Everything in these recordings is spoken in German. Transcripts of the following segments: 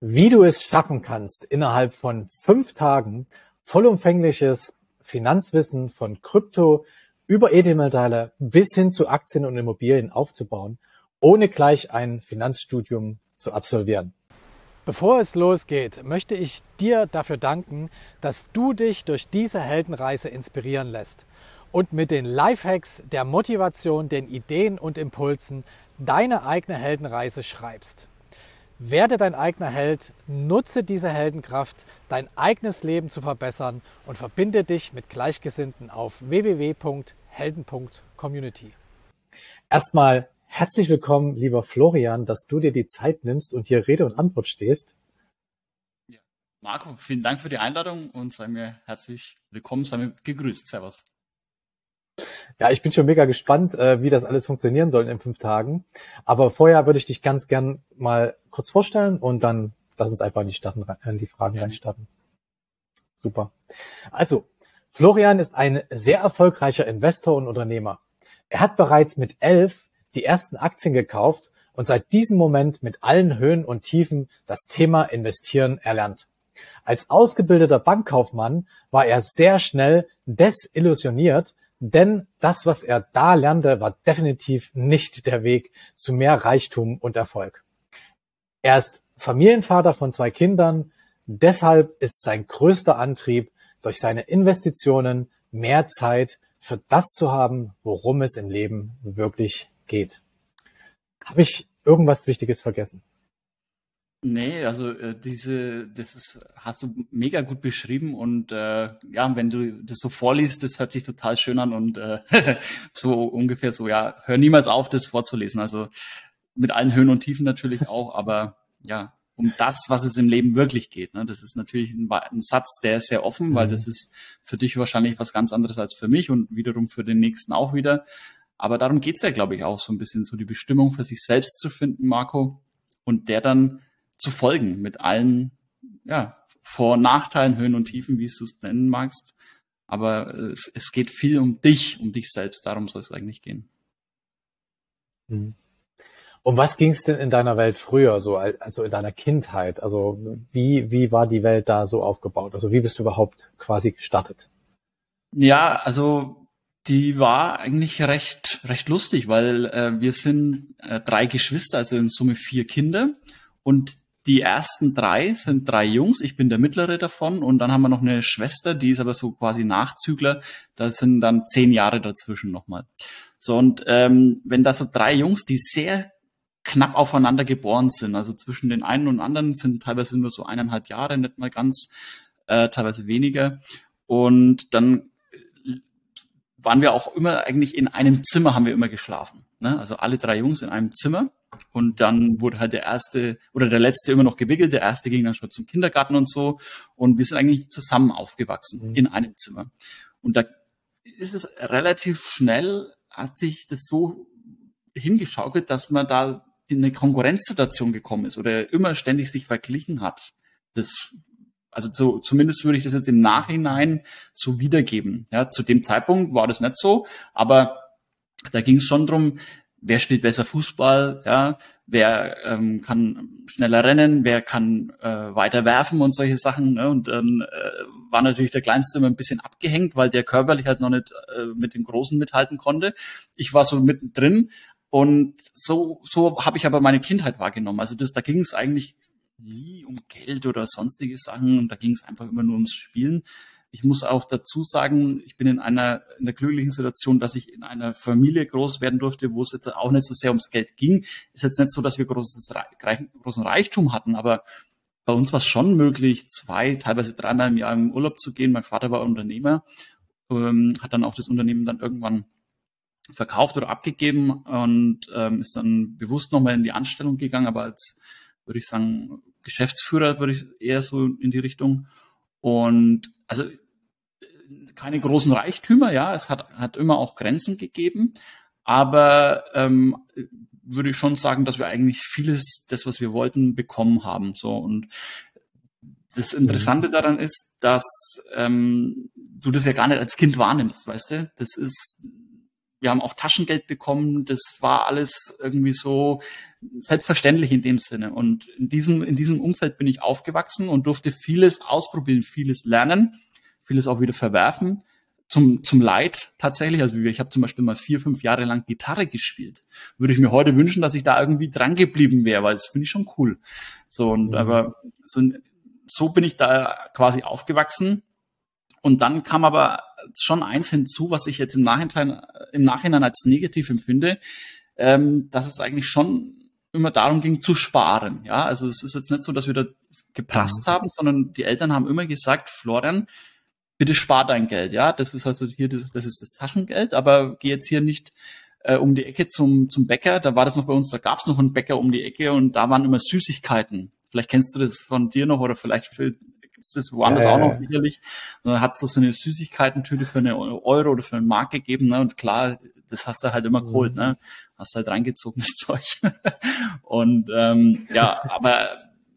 wie du es schaffen kannst, innerhalb von fünf Tagen vollumfängliches Finanzwissen von Krypto über Edelmetalle bis hin zu Aktien und Immobilien aufzubauen, ohne gleich ein Finanzstudium zu absolvieren. Bevor es losgeht, möchte ich dir dafür danken, dass du dich durch diese Heldenreise inspirieren lässt und mit den Lifehacks, der Motivation, den Ideen und Impulsen deine eigene Heldenreise schreibst. Werde dein eigener Held, nutze diese Heldenkraft, dein eigenes Leben zu verbessern und verbinde dich mit Gleichgesinnten auf www.helden.community. Erstmal herzlich willkommen, lieber Florian, dass du dir die Zeit nimmst und hier Rede und Antwort stehst. Marco, vielen Dank für die Einladung und sei mir herzlich willkommen, sei mir gegrüßt. Servus. Ja, ich bin schon mega gespannt, äh, wie das alles funktionieren soll in fünf Tagen. Aber vorher würde ich dich ganz gern mal kurz vorstellen und dann lass uns einfach in die, Starten, in die Fragen reinstarten. Super. Also, Florian ist ein sehr erfolgreicher Investor und Unternehmer. Er hat bereits mit elf die ersten Aktien gekauft und seit diesem Moment mit allen Höhen und Tiefen das Thema Investieren erlernt. Als ausgebildeter Bankkaufmann war er sehr schnell desillusioniert, denn das, was er da lernte, war definitiv nicht der Weg zu mehr Reichtum und Erfolg. Er ist Familienvater von zwei Kindern, deshalb ist sein größter Antrieb, durch seine Investitionen mehr Zeit für das zu haben, worum es im Leben wirklich geht. Habe ich irgendwas Wichtiges vergessen? Nee, also äh, diese, das ist, hast du mega gut beschrieben und äh, ja, wenn du das so vorliest, das hört sich total schön an und äh, so ungefähr so, ja, hör niemals auf, das vorzulesen. Also mit allen Höhen und Tiefen natürlich auch, aber ja, um das, was es im Leben wirklich geht. Ne? Das ist natürlich ein, ein Satz, der ist sehr offen, mhm. weil das ist für dich wahrscheinlich was ganz anderes als für mich und wiederum für den nächsten auch wieder. Aber darum geht's ja, glaube ich, auch so ein bisschen, so die Bestimmung für sich selbst zu finden, Marco, und der dann zu folgen mit allen ja, Vor- und Nachteilen, Höhen und Tiefen, wie du es nennen magst. Aber es, es geht viel um dich, um dich selbst. Darum soll es eigentlich gehen. Mhm. Um was ging es denn in deiner Welt früher, so also in deiner Kindheit? Also wie wie war die Welt da so aufgebaut? Also wie bist du überhaupt quasi gestartet? Ja, also die war eigentlich recht recht lustig, weil äh, wir sind äh, drei Geschwister, also in Summe vier Kinder und die ersten drei sind drei Jungs, ich bin der mittlere davon. Und dann haben wir noch eine Schwester, die ist aber so quasi Nachzügler, da sind dann zehn Jahre dazwischen nochmal. So und ähm, wenn da so drei Jungs, die sehr knapp aufeinander geboren sind, also zwischen den einen und anderen sind teilweise nur so eineinhalb Jahre, nicht mal ganz, äh, teilweise weniger. Und dann waren wir auch immer eigentlich in einem Zimmer haben wir immer geschlafen, ne? also alle drei Jungs in einem Zimmer und dann wurde halt der erste oder der letzte immer noch gewickelt. Der erste ging dann schon zum Kindergarten und so. Und wir sind eigentlich zusammen aufgewachsen mhm. in einem Zimmer. Und da ist es relativ schnell, hat sich das so hingeschaukelt, dass man da in eine Konkurrenzsituation gekommen ist oder immer ständig sich verglichen hat. Das, also so, zumindest würde ich das jetzt im Nachhinein so wiedergeben. Ja, zu dem Zeitpunkt war das nicht so, aber da ging es schon drum, wer spielt besser Fußball, ja, wer ähm, kann schneller rennen, wer kann äh, weiter werfen und solche Sachen. Ne? Und dann äh, war natürlich der Kleinste immer ein bisschen abgehängt, weil der körperlich halt noch nicht äh, mit dem Großen mithalten konnte. Ich war so mittendrin und so, so habe ich aber meine Kindheit wahrgenommen. Also das, da ging es eigentlich nie um Geld oder sonstige Sachen und da ging es einfach immer nur ums Spielen. Ich muss auch dazu sagen, ich bin in einer in der glücklichen Situation, dass ich in einer Familie groß werden durfte, wo es jetzt auch nicht so sehr ums Geld ging. Ist jetzt nicht so, dass wir großes, großen Reichtum hatten, aber bei uns war es schon möglich, zwei, teilweise dreimal im Jahr im Urlaub zu gehen. Mein Vater war Unternehmer, ähm, hat dann auch das Unternehmen dann irgendwann verkauft oder abgegeben und ähm, ist dann bewusst nochmal in die Anstellung gegangen, aber als, würde ich sagen, Geschäftsführer würde ich eher so in die Richtung. Und also keine großen Reichtümer, ja, es hat, hat immer auch Grenzen gegeben, aber ähm, würde ich schon sagen, dass wir eigentlich vieles, das, was wir wollten, bekommen haben. So und das Interessante mhm. daran ist, dass ähm, du das ja gar nicht als Kind wahrnimmst, weißt du? Das ist wir haben auch Taschengeld bekommen. Das war alles irgendwie so selbstverständlich in dem Sinne. Und in diesem, in diesem Umfeld bin ich aufgewachsen und durfte vieles ausprobieren, vieles lernen, vieles auch wieder verwerfen. Zum, zum Leid tatsächlich. Also ich habe zum Beispiel mal vier, fünf Jahre lang Gitarre gespielt. Würde ich mir heute wünschen, dass ich da irgendwie dran geblieben wäre, weil das finde ich schon cool. So, und mhm. aber so, so bin ich da quasi aufgewachsen. Und dann kam aber schon eins hinzu, was ich jetzt im Nachhinein, im Nachhinein als negativ empfinde, ähm, dass es eigentlich schon immer darum ging zu sparen. Ja, also es ist jetzt nicht so, dass wir da geprasst mhm. haben, sondern die Eltern haben immer gesagt, Florian, bitte spar dein Geld. Ja, das ist also hier, das, das ist das Taschengeld, aber geh jetzt hier nicht äh, um die Ecke zum, zum Bäcker. Da war das noch bei uns, da gab es noch einen Bäcker um die Ecke und da waren immer Süßigkeiten. Vielleicht kennst du das von dir noch oder vielleicht gibt's das woanders ja, auch noch sicherlich. Und dann hat's doch so eine Süßigkeitentüte für eine Euro oder für eine Mark gegeben, ne? Und klar, das hast du halt immer geholt, mhm. ne? Hast halt reingezogen, das Zeug. und ähm, ja, aber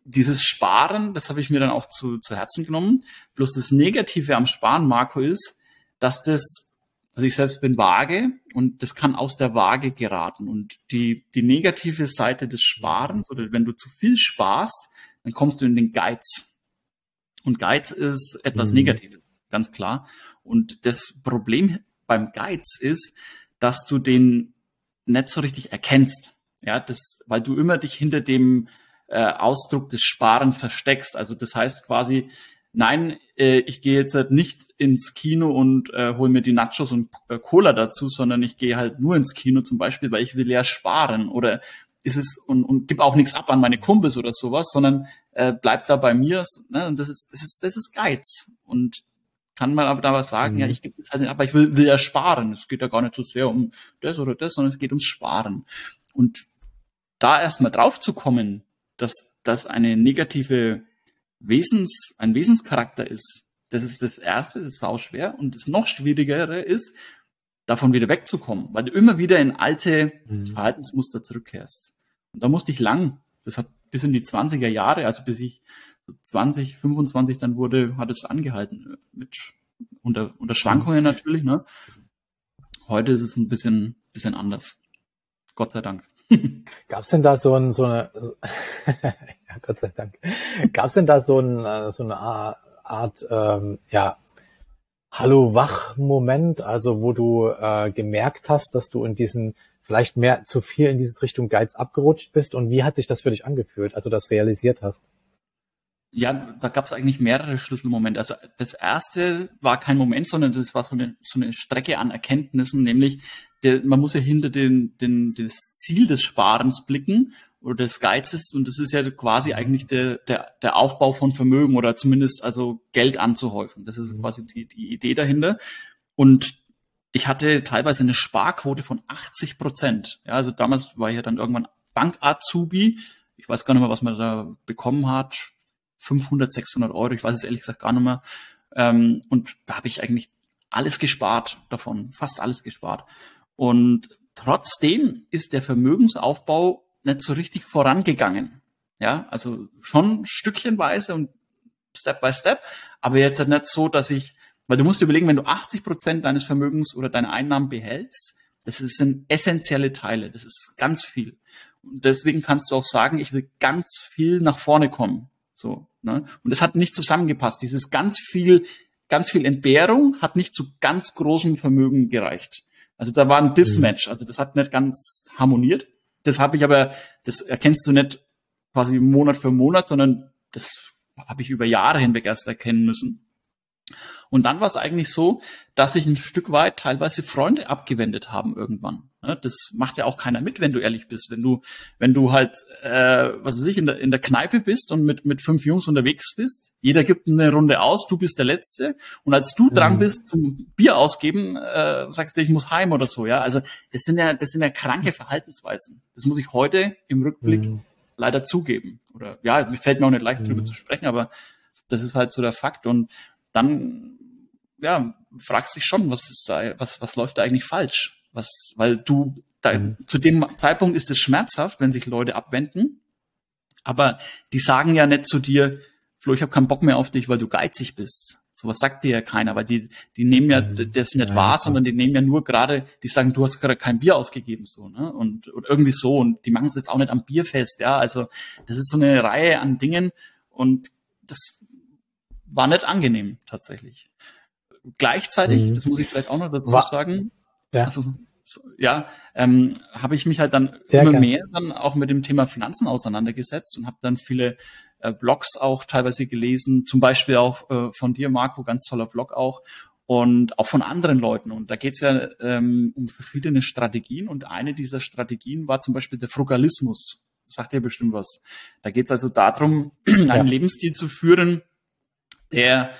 dieses Sparen, das habe ich mir dann auch zu, zu Herzen genommen. Bloß das Negative am Sparen, Marco, ist, dass das, also ich selbst bin vage und das kann aus der Waage geraten. Und die, die negative Seite des Sparens oder wenn du zu viel sparst, dann kommst du in den Geiz. Und Geiz ist etwas mhm. Negatives, ganz klar. Und das Problem beim Geiz ist, dass du den nicht so richtig erkennst. Ja, das, weil du immer dich hinter dem äh, Ausdruck des Sparen versteckst. Also das heißt quasi, nein, äh, ich gehe jetzt halt nicht ins Kino und äh, hole mir die Nachos und äh, Cola dazu, sondern ich gehe halt nur ins Kino zum Beispiel, weil ich will ja sparen oder ist es und, und gib auch nichts ab an meine Kumpels oder sowas, sondern äh, bleibt da bei mir. Ne? Und das ist, das ist, das ist Geiz. Und kann man aber da was sagen, mhm. ja, ich gebe das halt nicht ab, aber ich will, will ja sparen. Es geht ja gar nicht so sehr um das oder das, sondern es geht ums Sparen. Und da erstmal drauf zu kommen, dass das eine negative Wesens, ein Wesenscharakter ist, das ist das Erste, das ist sau schwer. Und das noch Schwierigere ist, davon wieder wegzukommen, weil du immer wieder in alte mhm. Verhaltensmuster zurückkehrst. Und da musste ich lang, das hat bis in die 20er Jahre, also bis ich 20, 25 dann wurde, hat es angehalten. Mit unter, unter Schwankungen natürlich, ne? Heute ist es ein bisschen, bisschen anders. Gott sei Dank. Gab es denn da so, ein, so eine, ja, Gott sei Dank, gab es denn da so, ein, so eine Art, ähm, ja, Hallo-Wach-Moment, also wo du äh, gemerkt hast, dass du in diesen vielleicht mehr zu viel in diese Richtung Geiz abgerutscht bist und wie hat sich das für dich angefühlt, als du das realisiert hast? Ja, da gab es eigentlich mehrere Schlüsselmomente. Also das erste war kein Moment, sondern das war so eine, so eine Strecke an Erkenntnissen, nämlich der, man muss ja hinter den, den, das Ziel des Sparens blicken oder des Geizes und das ist ja quasi eigentlich der, der, der Aufbau von Vermögen oder zumindest also Geld anzuhäufen. Das ist mhm. quasi die, die Idee dahinter. Und ich hatte teilweise eine Sparquote von 80 Prozent. Ja, also damals war ich ja dann irgendwann Bank-Azubi. Ich weiß gar nicht mehr, was man da bekommen hat. 500, 600 Euro. Ich weiß es ehrlich gesagt gar nicht mehr. Ähm, und da habe ich eigentlich alles gespart davon, fast alles gespart. Und trotzdem ist der Vermögensaufbau nicht so richtig vorangegangen. Ja, also schon stückchenweise und Step by Step, aber jetzt halt nicht so, dass ich weil du musst überlegen, wenn du 80 Prozent deines Vermögens oder deine Einnahmen behältst, das sind essentielle Teile, das ist ganz viel. Und deswegen kannst du auch sagen, ich will ganz viel nach vorne kommen. So, ne? Und das hat nicht zusammengepasst. Dieses ganz viel, ganz viel Entbehrung hat nicht zu ganz großem Vermögen gereicht. Also da war ein Dismatch, also das hat nicht ganz harmoniert. Das habe ich aber, das erkennst du nicht quasi Monat für Monat, sondern das habe ich über Jahre hinweg erst erkennen müssen. Und dann war es eigentlich so, dass sich ein Stück weit teilweise Freunde abgewendet haben irgendwann. Das macht ja auch keiner mit, wenn du ehrlich bist. Wenn du, wenn du halt, äh, was weiß ich, in der, in der Kneipe bist und mit, mit fünf Jungs unterwegs bist, jeder gibt eine Runde aus, du bist der Letzte. Und als du dran mhm. bist zum Bier ausgeben, äh, sagst du, ich muss heim oder so, ja. Also das sind ja, das sind ja kranke Verhaltensweisen. Das muss ich heute im Rückblick mhm. leider zugeben. Oder ja, mir fällt mir auch nicht leicht, mhm. drüber zu sprechen, aber das ist halt so der Fakt. Und dann ja, fragst dich schon, was ist da, was, was läuft da eigentlich falsch? Was, weil du, da, mhm. zu dem Zeitpunkt ist es schmerzhaft, wenn sich Leute abwenden, aber die sagen ja nicht zu dir, Flo, ich habe keinen Bock mehr auf dich, weil du geizig bist, Sowas sagt dir ja keiner, weil die, die nehmen ja mhm. das nicht ja, wahr, sondern die nehmen ja nur gerade, die sagen, du hast gerade kein Bier ausgegeben, so, ne? Und, und irgendwie so. Und die machen es jetzt auch nicht am Bier fest, ja. Also das ist so eine Reihe an Dingen und das war nicht angenehm tatsächlich. Gleichzeitig, mhm. das muss ich vielleicht auch noch dazu war, sagen, ja. also ja, ähm, habe ich mich halt dann Sehr immer gern. mehr dann auch mit dem Thema Finanzen auseinandergesetzt und habe dann viele äh, Blogs auch teilweise gelesen, zum Beispiel auch äh, von dir, Marco, ganz toller Blog auch und auch von anderen Leuten. Und da geht es ja ähm, um verschiedene Strategien und eine dieser Strategien war zum Beispiel der Frugalismus. Sagt ihr bestimmt was. Da geht es also darum, einen ja. Lebensstil zu führen, der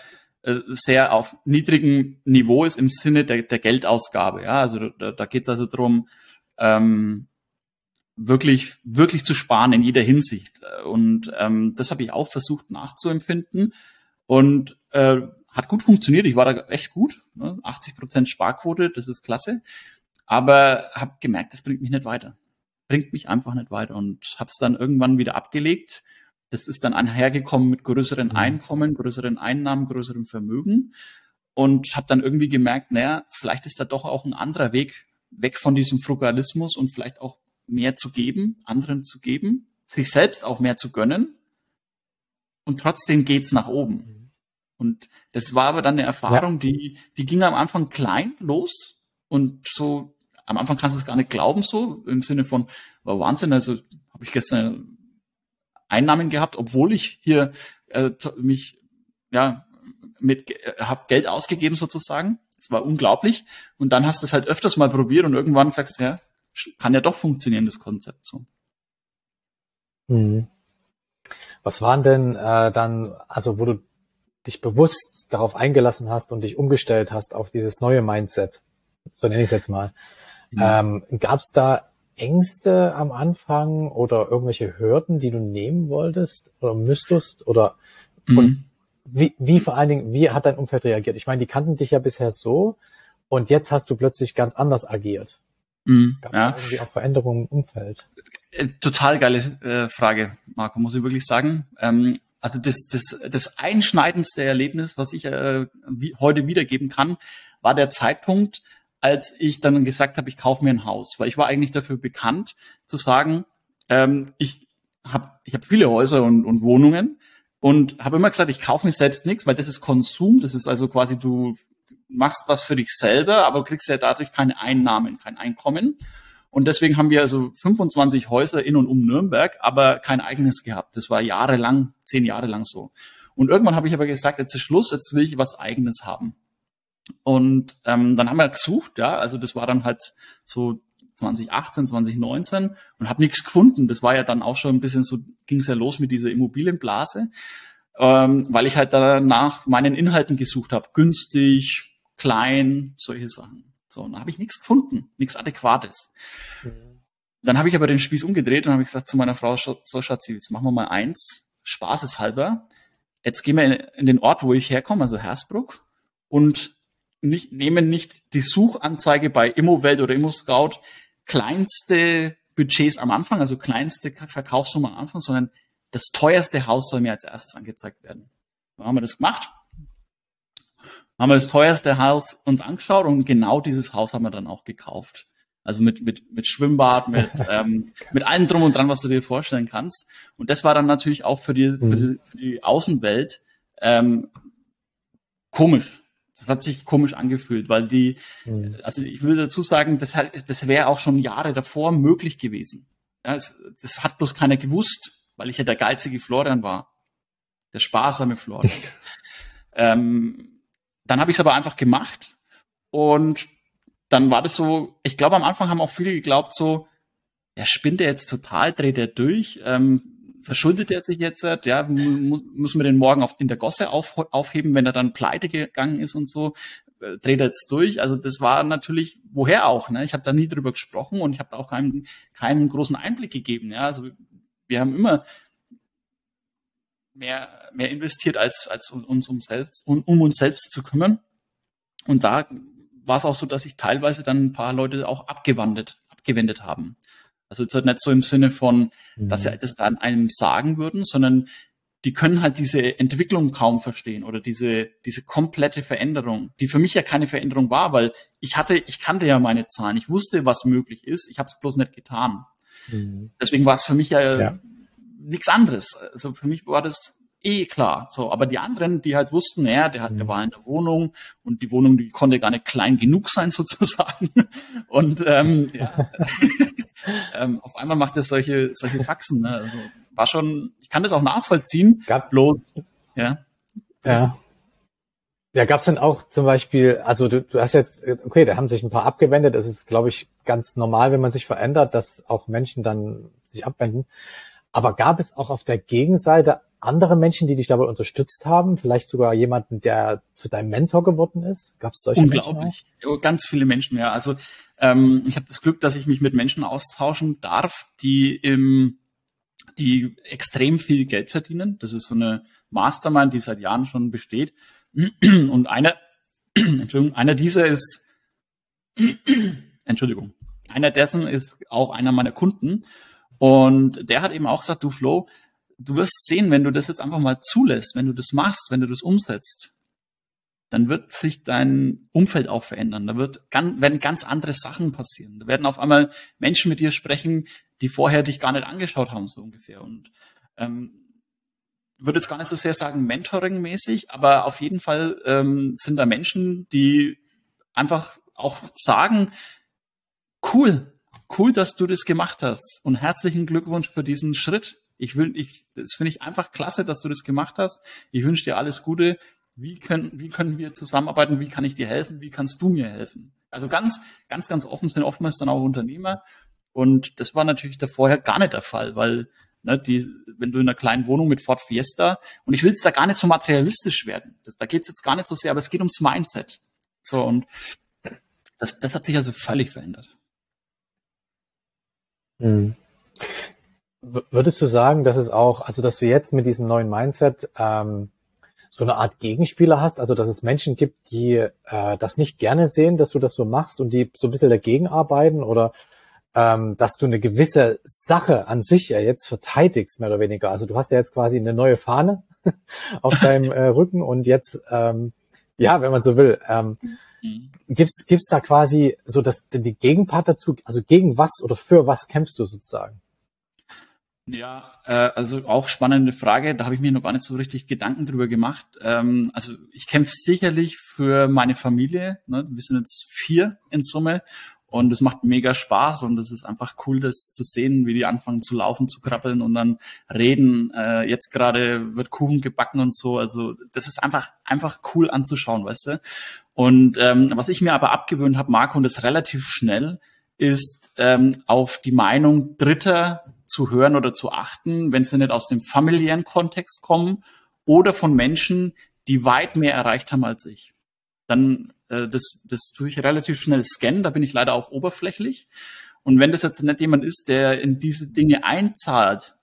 sehr auf niedrigem Niveau ist im Sinne der, der Geldausgabe. Ja, also da, da geht es also darum, ähm, wirklich, wirklich zu sparen in jeder Hinsicht. Und ähm, das habe ich auch versucht nachzuempfinden und äh, hat gut funktioniert. Ich war da echt gut. Ne? 80 Prozent Sparquote, das ist klasse. Aber habe gemerkt, das bringt mich nicht weiter. Bringt mich einfach nicht weiter und habe es dann irgendwann wieder abgelegt das ist dann einhergekommen mit größeren mhm. Einkommen, größeren Einnahmen, größerem Vermögen und habe dann irgendwie gemerkt, naja, vielleicht ist da doch auch ein anderer Weg weg von diesem Frugalismus und vielleicht auch mehr zu geben, anderen zu geben, sich selbst auch mehr zu gönnen und trotzdem geht's nach oben. Mhm. Und das war aber dann eine Erfahrung, ja. die, die ging am Anfang klein los und so, am Anfang kannst du es gar nicht glauben, so im Sinne von, war Wahnsinn, also habe ich gestern Einnahmen gehabt, obwohl ich hier äh, mich ja mit äh, habe Geld ausgegeben sozusagen. Das war unglaublich. Und dann hast du es halt öfters mal probiert und irgendwann sagst du, ja, kann ja doch funktionieren, das Konzept so. Hm. Was waren denn äh, dann, also wo du dich bewusst darauf eingelassen hast und dich umgestellt hast auf dieses neue Mindset, so nenne ich es jetzt mal. Ja. Ähm, Gab es da Ängste am Anfang oder irgendwelche Hürden, die du nehmen wolltest oder müsstest oder mhm. und wie, wie vor allen Dingen, wie hat dein Umfeld reagiert? Ich meine, die kannten dich ja bisher so und jetzt hast du plötzlich ganz anders agiert. Mhm, Gab ja. irgendwie auch Veränderungen im Umfeld? Äh, total geile äh, Frage, Marco, muss ich wirklich sagen. Ähm, also das, das, das einschneidendste Erlebnis, was ich äh, wie, heute wiedergeben kann, war der Zeitpunkt, als ich dann gesagt habe, ich kaufe mir ein Haus, weil ich war eigentlich dafür bekannt zu sagen, ähm, ich habe ich hab viele Häuser und, und Wohnungen und habe immer gesagt, ich kaufe mir selbst nichts, weil das ist Konsum, das ist also quasi du machst was für dich selber, aber kriegst ja dadurch keine Einnahmen, kein Einkommen. Und deswegen haben wir also 25 Häuser in und um Nürnberg, aber kein eigenes gehabt. Das war jahrelang, zehn Jahre lang so. Und irgendwann habe ich aber gesagt, jetzt ist Schluss, jetzt will ich was eigenes haben. Und ähm, dann haben wir gesucht, ja, also das war dann halt so 2018, 2019 und habe nichts gefunden. Das war ja dann auch schon ein bisschen so, ging es ja los mit dieser Immobilienblase, ähm, weil ich halt danach meinen Inhalten gesucht habe. Günstig, klein, solche Sachen. So, und da habe ich nichts gefunden, nichts Adäquates. Mhm. Dann habe ich aber den Spieß umgedreht und habe gesagt zu meiner Frau, so Schatzi, jetzt machen wir mal eins, spaßeshalber. Jetzt gehen wir in, in den Ort, wo ich herkomme, also Hersbruck, und nicht, nehmen nicht die Suchanzeige bei Immowelt oder ImmoScout kleinste Budgets am Anfang, also kleinste Verkaufssumme am Anfang, sondern das teuerste Haus soll mir als erstes angezeigt werden. Dann haben wir das gemacht. Haben wir das teuerste Haus uns angeschaut und genau dieses Haus haben wir dann auch gekauft. Also mit, mit, mit Schwimmbad, mit, ähm, mit allem drum und dran, was du dir vorstellen kannst. Und das war dann natürlich auch für die, für die, mhm. für die Außenwelt ähm, komisch. Das hat sich komisch angefühlt, weil die, mhm. also ich will dazu sagen, das, das wäre auch schon Jahre davor möglich gewesen. Ja, es, das hat bloß keiner gewusst, weil ich ja der geizige Florian war. Der sparsame Florian. ähm, dann habe ich es aber einfach gemacht und dann war das so, ich glaube am Anfang haben auch viele geglaubt so, ja, spinnt er jetzt total, dreht er durch, ähm, verschuldet er sich jetzt, ja, muss man den morgen auf, in der Gosse auf, aufheben, wenn er dann pleite gegangen ist und so, äh, dreht er jetzt durch. Also das war natürlich, woher auch, ne? Ich habe da nie drüber gesprochen und ich habe da auch keinen, keinen großen Einblick gegeben. Ja, also wir haben immer mehr, mehr investiert, als, als uns um, selbst, um, um uns selbst zu kümmern. Und da war es auch so, dass sich teilweise dann ein paar Leute auch abgewandet, abgewendet haben. Also jetzt halt nicht so im Sinne von, dass sie mhm. das an einem sagen würden, sondern die können halt diese Entwicklung kaum verstehen oder diese, diese komplette Veränderung, die für mich ja keine Veränderung war, weil ich hatte, ich kannte ja meine Zahlen, ich wusste, was möglich ist, ich habe es bloß nicht getan. Mhm. Deswegen war es für mich ja, ja. nichts anderes. Also für mich war das eh klar. So, aber die anderen, die halt wussten, naja, der hat, der mhm. war in der Wohnung und die Wohnung, die konnte gar nicht klein genug sein sozusagen. Und ähm, ja, ähm, auf einmal macht er solche solche Faxen. Ne? Also war schon, ich kann das auch nachvollziehen. Gab bloß, ja. Ja. Ja, gab's denn auch zum Beispiel, also du, du hast jetzt, okay, da haben sich ein paar abgewendet. Das ist, glaube ich, ganz normal, wenn man sich verändert, dass auch Menschen dann sich abwenden. Aber gab es auch auf der Gegenseite andere Menschen, die dich dabei unterstützt haben? Vielleicht sogar jemanden, der zu deinem Mentor geworden ist? Gab es solche Unglaublich. Menschen Ganz viele Menschen, ja. Also ähm, ich habe das Glück, dass ich mich mit Menschen austauschen darf, die im die extrem viel Geld verdienen. Das ist so eine Mastermind, die seit Jahren schon besteht. Und einer, Entschuldigung, einer dieser ist, Entschuldigung, einer dessen ist auch einer meiner Kunden. Und der hat eben auch gesagt, du Flo, du wirst sehen, wenn du das jetzt einfach mal zulässt, wenn du das machst, wenn du das umsetzt, dann wird sich dein Umfeld auch verändern. Da wird, ganz, werden ganz andere Sachen passieren. Da werden auf einmal Menschen mit dir sprechen, die vorher dich gar nicht angeschaut haben, so ungefähr. Und ähm, würde jetzt gar nicht so sehr sagen Mentoring-mäßig, aber auf jeden Fall ähm, sind da Menschen, die einfach auch sagen, cool, cool, dass du das gemacht hast und herzlichen Glückwunsch für diesen Schritt. Ich will, ich, das finde ich einfach klasse, dass du das gemacht hast. Ich wünsche dir alles Gute. Wie können, wie können wir zusammenarbeiten? Wie kann ich dir helfen? Wie kannst du mir helfen? Also ganz, ganz, ganz offen sind oftmals dann auch Unternehmer und das war natürlich da vorher gar nicht der Fall, weil ne, die, wenn du in einer kleinen Wohnung mit Ford Fiesta, und ich will jetzt da gar nicht so materialistisch werden, das, da geht es jetzt gar nicht so sehr, aber es geht ums Mindset. So, und das, das hat sich also völlig verändert. Hm. Würdest du sagen, dass es auch, also dass du jetzt mit diesem neuen Mindset ähm, so eine Art Gegenspieler hast, also dass es Menschen gibt, die äh, das nicht gerne sehen, dass du das so machst und die so ein bisschen dagegen arbeiten oder ähm, dass du eine gewisse Sache an sich ja jetzt verteidigst, mehr oder weniger. Also du hast ja jetzt quasi eine neue Fahne auf deinem äh, Rücken und jetzt, ähm, ja, wenn man so will, ähm, mhm. gibt's gibt's da quasi so dass die Gegenpart dazu, also gegen was oder für was kämpfst du sozusagen? Ja, äh, also auch spannende Frage. Da habe ich mir noch gar nicht so richtig Gedanken drüber gemacht. Ähm, also ich kämpfe sicherlich für meine Familie. Ne? Wir sind jetzt vier in Summe und es macht mega Spaß und es ist einfach cool, das zu sehen, wie die anfangen zu laufen, zu krabbeln und dann reden. Äh, jetzt gerade wird Kuchen gebacken und so. Also das ist einfach einfach cool anzuschauen, weißt du. Und ähm, was ich mir aber abgewöhnt habe, Marco, und das relativ schnell, ist ähm, auf die Meinung Dritter zu hören oder zu achten, wenn sie nicht aus dem familiären Kontext kommen oder von Menschen, die weit mehr erreicht haben als ich. Dann äh, das, das tue ich relativ schnell scannen, da bin ich leider auch oberflächlich. Und wenn das jetzt nicht jemand ist, der in diese Dinge einzahlt,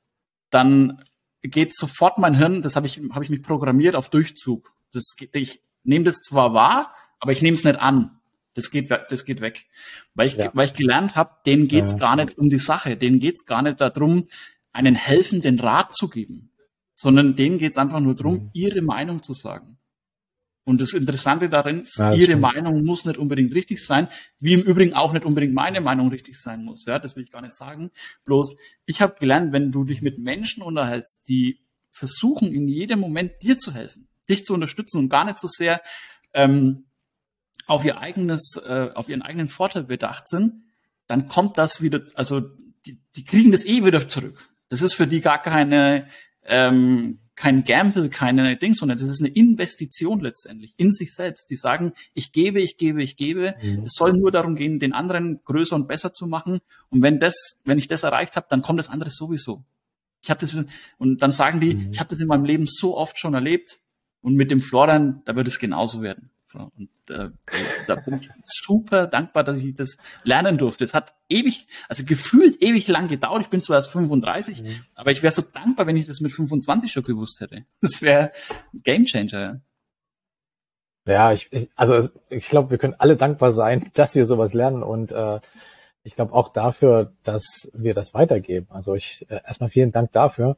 dann geht sofort mein Hirn, das habe ich, habe ich mich programmiert auf Durchzug. Das, ich nehme das zwar wahr, aber ich nehme es nicht an. Das geht, das geht weg. Weil ich, ja. weil ich gelernt habe, denen geht's ja. gar nicht um die Sache, denen geht's gar nicht darum, einen helfenden Rat zu geben, sondern denen geht's einfach nur darum, mhm. ihre Meinung zu sagen. Und das Interessante darin ist, ja, ihre stimmt. Meinung muss nicht unbedingt richtig sein, wie im Übrigen auch nicht unbedingt meine Meinung richtig sein muss. Ja, das will ich gar nicht sagen. Bloß, ich habe gelernt, wenn du dich mit Menschen unterhältst, die versuchen, in jedem Moment dir zu helfen, dich zu unterstützen und gar nicht so sehr ähm, auf ihr eigenes, äh, auf ihren eigenen Vorteil bedacht sind, dann kommt das wieder, also die, die kriegen das eh wieder zurück. Das ist für die gar keine ähm, kein Gamble, keine Ding, sondern das ist eine Investition letztendlich in sich selbst. Die sagen, ich gebe, ich gebe, ich gebe. Mhm. Es soll nur darum gehen, den anderen größer und besser zu machen. Und wenn das, wenn ich das erreicht habe, dann kommt das andere sowieso. Ich habe das und dann sagen die, mhm. ich habe das in meinem Leben so oft schon erlebt und mit dem Florian, da wird es genauso werden. So, und äh, da bin ich super dankbar, dass ich das lernen durfte. Es hat ewig, also gefühlt ewig lang gedauert. Ich bin zwar erst 35, mhm. aber ich wäre so dankbar, wenn ich das mit 25 schon gewusst hätte. Das wäre Game Changer. Ja, ich, ich also ich glaube, wir können alle dankbar sein, dass wir sowas lernen und äh, ich glaube auch dafür, dass wir das weitergeben. Also ich äh, erstmal vielen Dank dafür.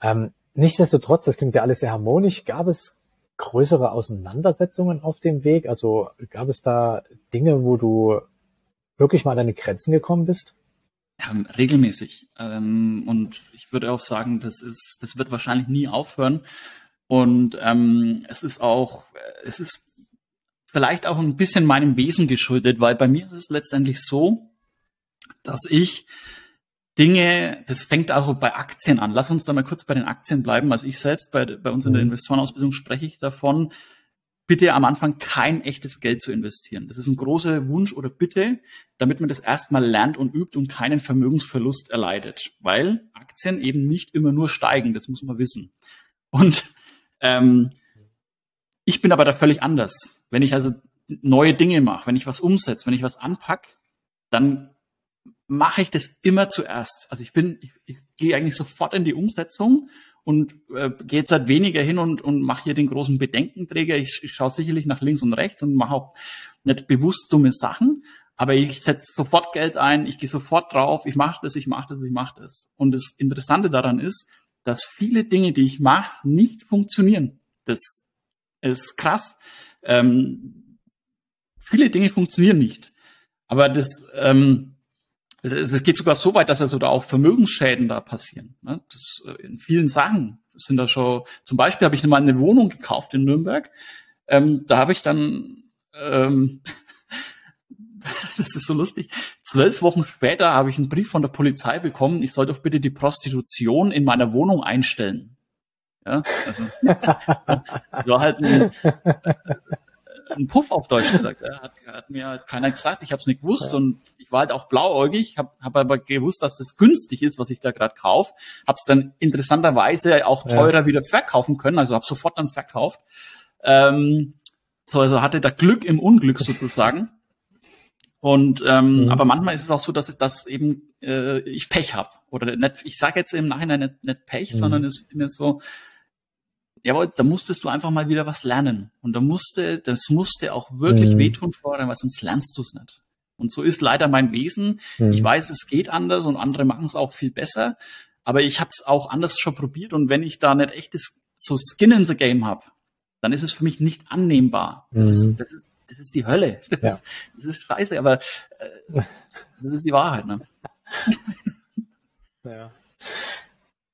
Ähm, nichtsdestotrotz, das klingt ja alles sehr harmonisch. Gab es größere Auseinandersetzungen auf dem Weg? Also gab es da Dinge, wo du wirklich mal an deine Grenzen gekommen bist? Ja, regelmäßig. Ähm, und ich würde auch sagen, das ist, das wird wahrscheinlich nie aufhören. Und ähm, es ist auch, es ist vielleicht auch ein bisschen meinem Wesen geschuldet, weil bei mir ist es letztendlich so, dass ich Dinge, das fängt auch bei Aktien an. Lass uns da mal kurz bei den Aktien bleiben. Also ich selbst bei, bei uns in der mhm. Investorenausbildung spreche ich davon, bitte am Anfang kein echtes Geld zu investieren. Das ist ein großer Wunsch oder Bitte, damit man das erstmal lernt und übt und keinen Vermögensverlust erleidet. Weil Aktien eben nicht immer nur steigen, das muss man wissen. Und ähm, ich bin aber da völlig anders. Wenn ich also neue Dinge mache, wenn ich was umsetze, wenn ich was anpack, dann mache ich das immer zuerst. Also ich bin, ich, ich gehe eigentlich sofort in die Umsetzung und äh, gehe jetzt halt weniger hin und, und mache hier den großen Bedenkenträger. Ich, ich schaue sicherlich nach links und rechts und mache auch nicht bewusst dumme Sachen, aber ich setze sofort Geld ein, ich gehe sofort drauf, ich mache das, ich mache das, ich mache das. Und das Interessante daran ist, dass viele Dinge, die ich mache, nicht funktionieren. Das ist krass. Ähm, viele Dinge funktionieren nicht. Aber das, ähm, es geht sogar so weit, dass also da auch Vermögensschäden da passieren. Ne? Das, äh, in vielen Sachen sind da schon, zum Beispiel habe ich mal eine Wohnung gekauft in Nürnberg. Ähm, da habe ich dann, ähm, das ist so lustig, zwölf Wochen später habe ich einen Brief von der Polizei bekommen, ich soll doch bitte die Prostitution in meiner Wohnung einstellen. Ja, also so halt ein, ein Puff auf Deutsch gesagt. Ja. Hat, hat mir halt keiner gesagt, ich habe es nicht gewusst ja. und ich war halt auch blauäugig, habe hab aber gewusst, dass das günstig ist, was ich da gerade kaufe. Habe es dann interessanterweise auch teurer ja. wieder verkaufen können, also habe sofort dann verkauft. Ähm, so, also hatte da Glück im Unglück sozusagen. Und ähm, mhm. aber manchmal ist es auch so, dass, ich, dass eben äh, ich Pech habe. Oder nicht, ich sage jetzt im Nachhinein nicht, nicht Pech, mhm. sondern es ist mir so, jawohl, da musstest du einfach mal wieder was lernen. Und da musste, das musste auch wirklich mhm. wehtun vorher, weil sonst lernst du es nicht. Und so ist leider mein Wesen. Mhm. Ich weiß, es geht anders und andere machen es auch viel besser. Aber ich habe es auch anders schon probiert. Und wenn ich da nicht echtes so Skin in the Game habe, dann ist es für mich nicht annehmbar. Das, mhm. ist, das, ist, das ist die Hölle. Das, ja. ist, das ist scheiße, aber äh, das ist die Wahrheit. Ne? Ja.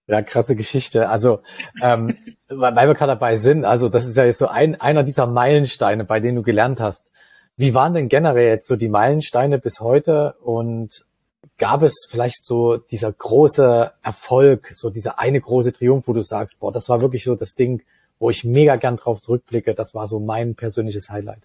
Ja, krasse Geschichte. Also, ähm, weil wir gerade dabei sind, also das ist ja jetzt so ein, einer dieser Meilensteine, bei denen du gelernt hast. Wie waren denn generell jetzt so die Meilensteine bis heute und gab es vielleicht so dieser große Erfolg, so dieser eine große Triumph, wo du sagst, boah, das war wirklich so das Ding, wo ich mega gern drauf zurückblicke, das war so mein persönliches Highlight.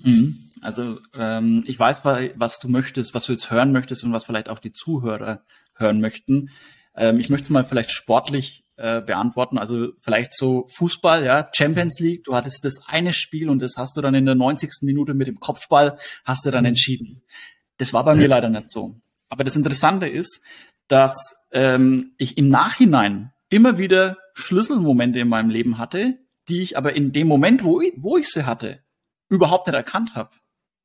Mhm. Also ähm, ich weiß, was du möchtest, was du jetzt hören möchtest und was vielleicht auch die Zuhörer hören möchten. Ähm, ich möchte es mal vielleicht sportlich äh, beantworten. Also vielleicht so Fußball, ja, Champions League, du hattest das eine Spiel und das hast du dann in der 90. Minute mit dem Kopfball, hast du dann mhm. entschieden. Das war bei mir leider nicht so. Aber das Interessante ist, dass ähm, ich im Nachhinein immer wieder Schlüsselmomente in meinem Leben hatte, die ich aber in dem Moment, wo ich, wo ich sie hatte, überhaupt nicht erkannt habe.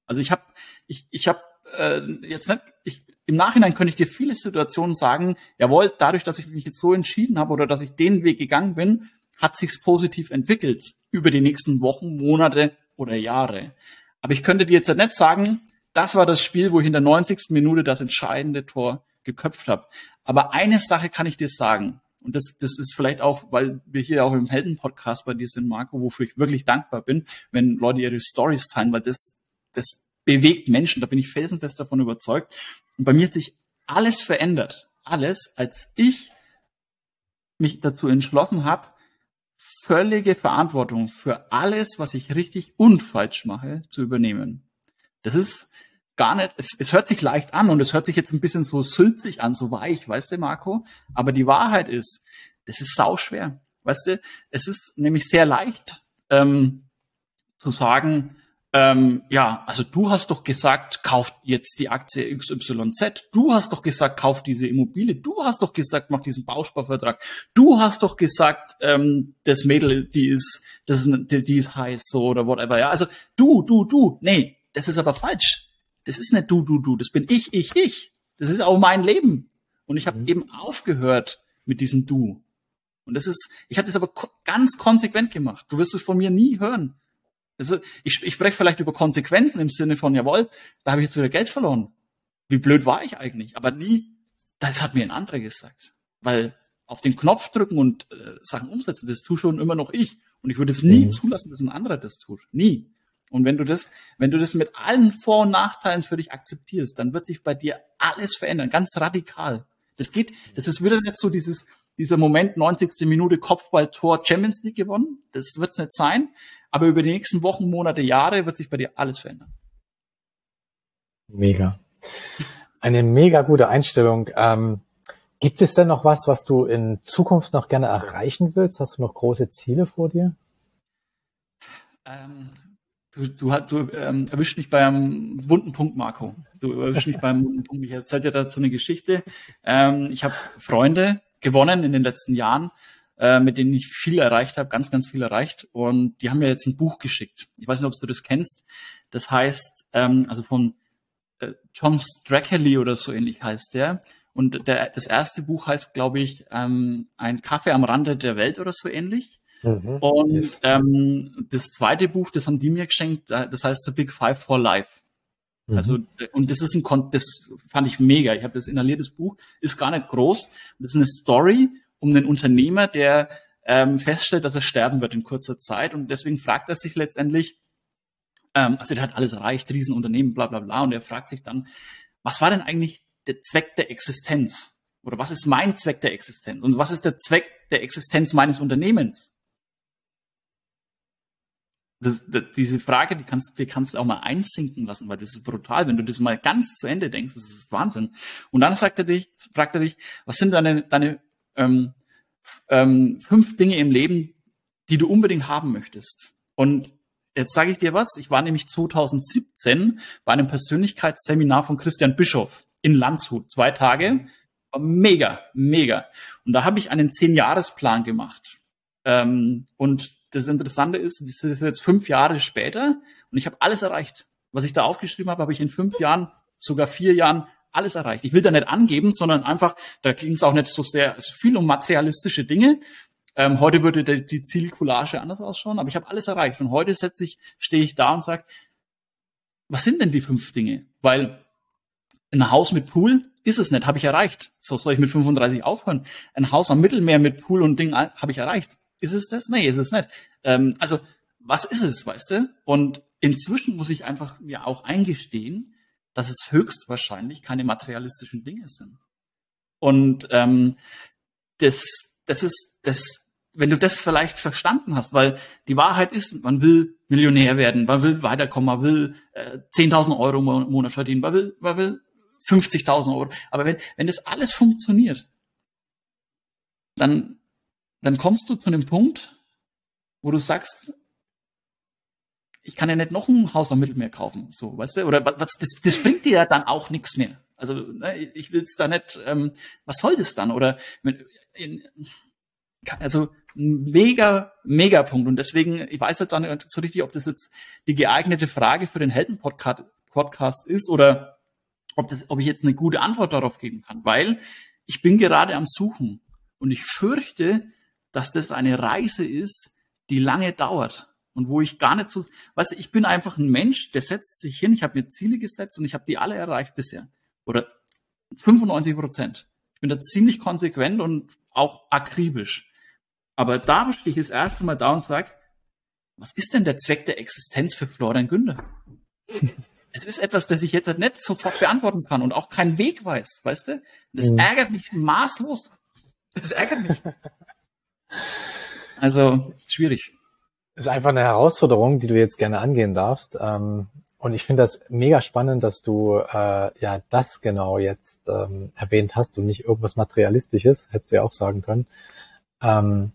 Also ich habe ich, ich hab, äh, jetzt nicht, ich, im Nachhinein könnte ich dir viele Situationen sagen, jawohl, dadurch, dass ich mich jetzt so entschieden habe oder dass ich den Weg gegangen bin, hat sich's positiv entwickelt über die nächsten Wochen, Monate oder Jahre. Aber ich könnte dir jetzt nicht sagen, das war das Spiel, wo ich in der 90. Minute das entscheidende Tor geköpft habe. Aber eine Sache kann ich dir sagen, und das, das ist vielleicht auch, weil wir hier auch im Helden-Podcast bei dir sind, Marco, wofür ich wirklich dankbar bin, wenn Leute ihre Stories teilen, weil das, das bewegt Menschen, da bin ich felsenfest davon überzeugt. Und bei mir hat sich alles verändert. Alles, als ich mich dazu entschlossen habe, völlige Verantwortung für alles, was ich richtig und falsch mache, zu übernehmen. Das ist gar nicht, es, es hört sich leicht an und es hört sich jetzt ein bisschen so sülzig an, so weich, weißt du, Marco? Aber die Wahrheit ist, es ist sau schwer. Weißt du, es ist nämlich sehr leicht ähm, zu sagen, ähm, ja, also du hast doch gesagt, kauft jetzt die Aktie XYZ. Du hast doch gesagt, kauft diese Immobilie. Du hast doch gesagt, mach diesen Bausparvertrag. Du hast doch gesagt, ähm, das Mädel, die ist, das ist, die, die ist heiß so oder whatever. Ja, also du, du, du. Nee, das ist aber falsch. Das ist nicht du, du, du. Das bin ich, ich, ich. Das ist auch mein Leben. Und ich habe mhm. eben aufgehört mit diesem Du. Und das ist, ich habe das aber ko ganz konsequent gemacht. Du wirst es von mir nie hören. Also ich, ich spreche vielleicht über Konsequenzen im Sinne von, jawohl, da habe ich jetzt wieder Geld verloren. Wie blöd war ich eigentlich? Aber nie, das hat mir ein anderer gesagt. Weil auf den Knopf drücken und äh, Sachen umsetzen, das tue schon immer noch ich. Und ich würde es nie mhm. zulassen, dass ein anderer das tut. Nie. Und wenn du das, wenn du das mit allen Vor- und Nachteilen für dich akzeptierst, dann wird sich bei dir alles verändern, ganz radikal. Das geht, das ist wieder nicht so dieses, dieser Moment, 90. Minute Kopfball-Tor Champions League gewonnen. Das wird es nicht sein. Aber über die nächsten Wochen, Monate, Jahre wird sich bei dir alles verändern. Mega. Eine mega gute Einstellung. Ähm, gibt es denn noch was, was du in Zukunft noch gerne erreichen willst? Hast du noch große Ziele vor dir? Ähm, Du, du, du ähm, erwischt mich beim wunden Punkt, Marco. Du erwischt mich beim wunden Punkt. Ich erzähle dir dazu eine Geschichte. Ähm, ich habe Freunde gewonnen in den letzten Jahren, äh, mit denen ich viel erreicht habe, ganz, ganz viel erreicht. Und die haben mir jetzt ein Buch geschickt. Ich weiß nicht, ob du das kennst. Das heißt, ähm, also von äh, John Strackerly oder so ähnlich heißt der. Und der, das erste Buch heißt, glaube ich, ähm, Ein Kaffee am Rande der Welt oder so ähnlich. Mhm. Und yes. ähm, das zweite Buch, das haben die mir geschenkt, äh, das heißt The Big Five for Life. Mhm. Also, und das ist ein, Kon das fand ich mega. Ich habe das inhaliertes Buch, ist gar nicht groß. Das ist eine Story um einen Unternehmer, der ähm, feststellt, dass er sterben wird in kurzer Zeit. Und deswegen fragt er sich letztendlich, ähm, also der hat alles erreicht, Riesenunternehmen, bla bla bla. Und er fragt sich dann, was war denn eigentlich der Zweck der Existenz? Oder was ist mein Zweck der Existenz? Und was ist der Zweck der Existenz meines Unternehmens? Das, das, diese Frage, die kannst, die kannst du auch mal einsinken lassen, weil das ist brutal. Wenn du das mal ganz zu Ende denkst, das ist Wahnsinn. Und dann sagt er dich, fragt er dich, was sind deine, deine ähm, ähm, fünf Dinge im Leben, die du unbedingt haben möchtest? Und jetzt sage ich dir was, ich war nämlich 2017 bei einem Persönlichkeitsseminar von Christian Bischoff in Landshut, zwei Tage. Mega, mega. Und da habe ich einen Zehn-Jahres-Plan gemacht. Ähm, und das Interessante ist, wir sind jetzt fünf Jahre später und ich habe alles erreicht. Was ich da aufgeschrieben habe, habe ich in fünf Jahren, sogar vier Jahren alles erreicht. Ich will da nicht angeben, sondern einfach, da ging es auch nicht so sehr so viel um materialistische Dinge. Ähm, heute würde die, die Zielcollage anders ausschauen, aber ich habe alles erreicht. Und heute setze ich, stehe ich da und sage, was sind denn die fünf Dinge? Weil ein Haus mit Pool ist es nicht, habe ich erreicht. So soll ich mit 35 aufhören. Ein Haus am Mittelmeer mit Pool und Ding habe ich erreicht. Ist es das? Nee, ist es nicht. Ähm, also, was ist es, weißt du? Und inzwischen muss ich einfach mir auch eingestehen, dass es höchstwahrscheinlich keine materialistischen Dinge sind. Und ähm, das, das ist, das, wenn du das vielleicht verstanden hast, weil die Wahrheit ist, man will Millionär werden, man will weiterkommen, man will äh, 10.000 Euro im Monat verdienen, man will, man will 50.000 Euro. Aber wenn, wenn das alles funktioniert, dann dann kommst du zu einem Punkt, wo du sagst, ich kann ja nicht noch ein Haus am Mittelmeer kaufen, so, weißt du? Oder was, das, das bringt dir ja dann auch nichts mehr. Also ne, ich will es da nicht, ähm, was soll das dann? Oder in, also mega, mega Punkt. Und deswegen, ich weiß jetzt auch nicht so richtig, ob das jetzt die geeignete Frage für den Helden-Podcast ist oder ob, das, ob ich jetzt eine gute Antwort darauf geben kann, weil ich bin gerade am Suchen und ich fürchte, dass das eine Reise ist, die lange dauert und wo ich gar nicht so, weißt du, ich bin einfach ein Mensch, der setzt sich hin, ich habe mir Ziele gesetzt und ich habe die alle erreicht bisher. Oder 95 Prozent. Ich bin da ziemlich konsequent und auch akribisch. Aber da stehe ich das erste Mal da und sage, was ist denn der Zweck der Existenz für Florian Günder? Es ist etwas, das ich jetzt halt nicht sofort beantworten kann und auch keinen Weg weiß, weißt du? Das mhm. ärgert mich maßlos. Das ärgert mich. Also schwierig. Ist einfach eine Herausforderung, die du jetzt gerne angehen darfst. Ähm, und ich finde das mega spannend, dass du äh, ja das genau jetzt ähm, erwähnt hast und nicht irgendwas Materialistisches, hättest du ja auch sagen können. Ähm,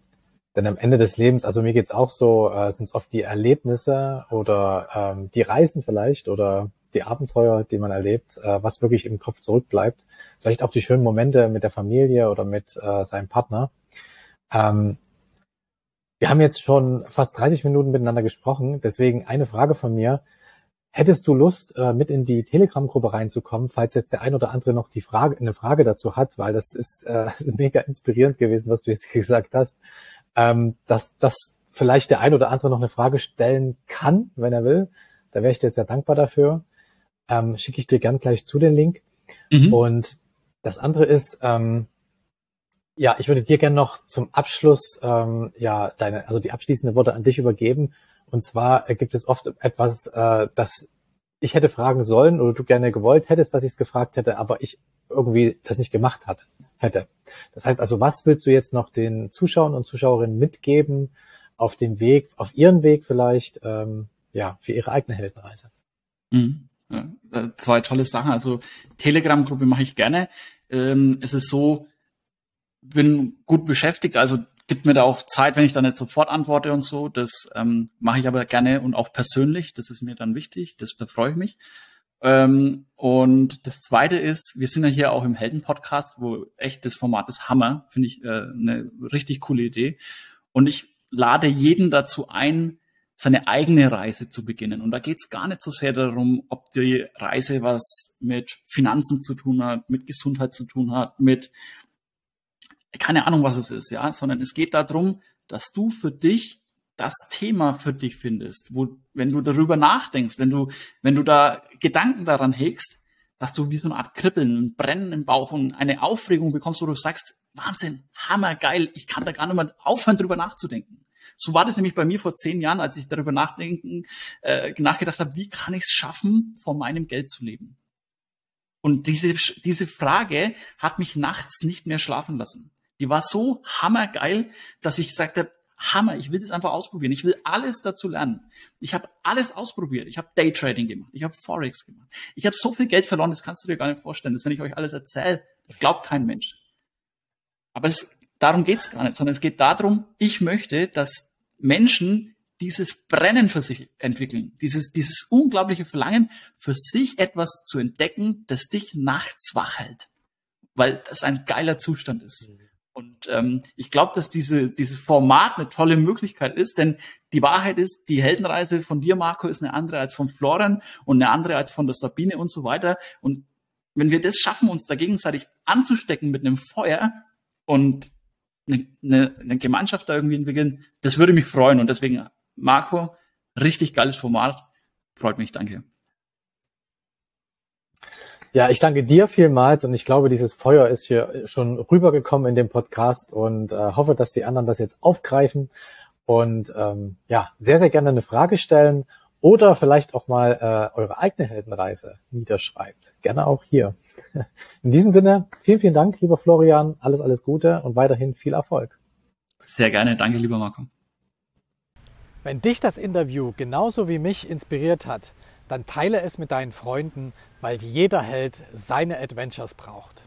denn am Ende des Lebens, also mir geht's auch so, äh, sind es oft die Erlebnisse oder ähm, die Reisen vielleicht oder die Abenteuer, die man erlebt, äh, was wirklich im Kopf zurückbleibt. Vielleicht auch die schönen Momente mit der Familie oder mit äh, seinem Partner. Ähm, wir haben jetzt schon fast 30 Minuten miteinander gesprochen, deswegen eine Frage von mir. hättest du Lust, äh, mit in die Telegram-Gruppe reinzukommen, falls jetzt der ein oder andere noch die Frage, eine Frage dazu hat, weil das ist äh, mega inspirierend gewesen, was du jetzt gesagt hast, ähm, dass, dass vielleicht der ein oder andere noch eine Frage stellen kann, wenn er will. Da wäre ich dir sehr dankbar dafür. Ähm, Schicke ich dir gern gleich zu den Link. Mhm. Und das andere ist, ähm, ja, ich würde dir gerne noch zum Abschluss ähm, ja deine, also die abschließenden Worte an dich übergeben. Und zwar äh, gibt es oft etwas, äh, das ich hätte fragen sollen oder du gerne gewollt hättest, dass ich es gefragt hätte, aber ich irgendwie das nicht gemacht hatte, hätte. Das heißt also, was willst du jetzt noch den Zuschauern und Zuschauerinnen mitgeben auf dem Weg, auf ihren Weg vielleicht, ähm, ja, für ihre eigene Heldenreise? Mhm. Ja, äh, zwei tolle Sachen. Also Telegram-Gruppe mache ich gerne. Ähm, es ist so, bin gut beschäftigt, also gibt mir da auch Zeit, wenn ich da nicht sofort antworte und so. Das ähm, mache ich aber gerne und auch persönlich. Das ist mir dann wichtig. Das, da freue ich mich. Ähm, und das Zweite ist, wir sind ja hier auch im Helden-Podcast, wo echt das Format ist Hammer. Finde ich äh, eine richtig coole Idee. Und ich lade jeden dazu ein, seine eigene Reise zu beginnen. Und da geht es gar nicht so sehr darum, ob die Reise was mit Finanzen zu tun hat, mit Gesundheit zu tun hat, mit keine Ahnung, was es ist, ja, sondern es geht darum, dass du für dich das Thema für dich findest, wo, wenn du darüber nachdenkst, wenn du, wenn du da Gedanken daran hegst, dass du wie so eine Art Kribbeln, ein Brennen im Bauch und eine Aufregung bekommst, wo du sagst, Wahnsinn, hammergeil, ich kann da gar nicht mehr aufhören, darüber nachzudenken. So war das nämlich bei mir vor zehn Jahren, als ich darüber nachdenken, äh, nachgedacht habe, wie kann ich es schaffen, von meinem Geld zu leben? Und diese, diese Frage hat mich nachts nicht mehr schlafen lassen. Die war so hammergeil, dass ich sagte, Hammer, ich will das einfach ausprobieren. Ich will alles dazu lernen. Ich habe alles ausprobiert. Ich habe Daytrading gemacht. Ich habe Forex gemacht. Ich habe so viel Geld verloren, das kannst du dir gar nicht vorstellen. Das, wenn ich euch alles erzähle, das glaubt kein Mensch. Aber es, darum geht's gar nicht, sondern es geht darum, ich möchte, dass Menschen dieses Brennen für sich entwickeln, dieses, dieses unglaubliche Verlangen, für sich etwas zu entdecken, das dich nachts wach hält. Weil das ein geiler Zustand ist. Mhm. Und ähm, ich glaube, dass diese, dieses Format eine tolle Möglichkeit ist, denn die Wahrheit ist, die Heldenreise von dir, Marco, ist eine andere als von Florian und eine andere als von der Sabine und so weiter. Und wenn wir das schaffen, uns da gegenseitig anzustecken mit einem Feuer und eine, eine, eine Gemeinschaft da irgendwie entwickeln, das würde mich freuen. Und deswegen, Marco, richtig geiles Format. Freut mich, danke. Ja, ich danke dir vielmals und ich glaube, dieses Feuer ist hier schon rübergekommen in dem Podcast und äh, hoffe, dass die anderen das jetzt aufgreifen und ähm, ja, sehr, sehr gerne eine Frage stellen oder vielleicht auch mal äh, eure eigene Heldenreise niederschreibt. Gerne auch hier. In diesem Sinne, vielen, vielen Dank, lieber Florian. Alles, alles Gute und weiterhin viel Erfolg. Sehr gerne. Danke, lieber Marco. Wenn dich das Interview genauso wie mich inspiriert hat, dann teile es mit deinen Freunden, weil jeder Held seine Adventures braucht.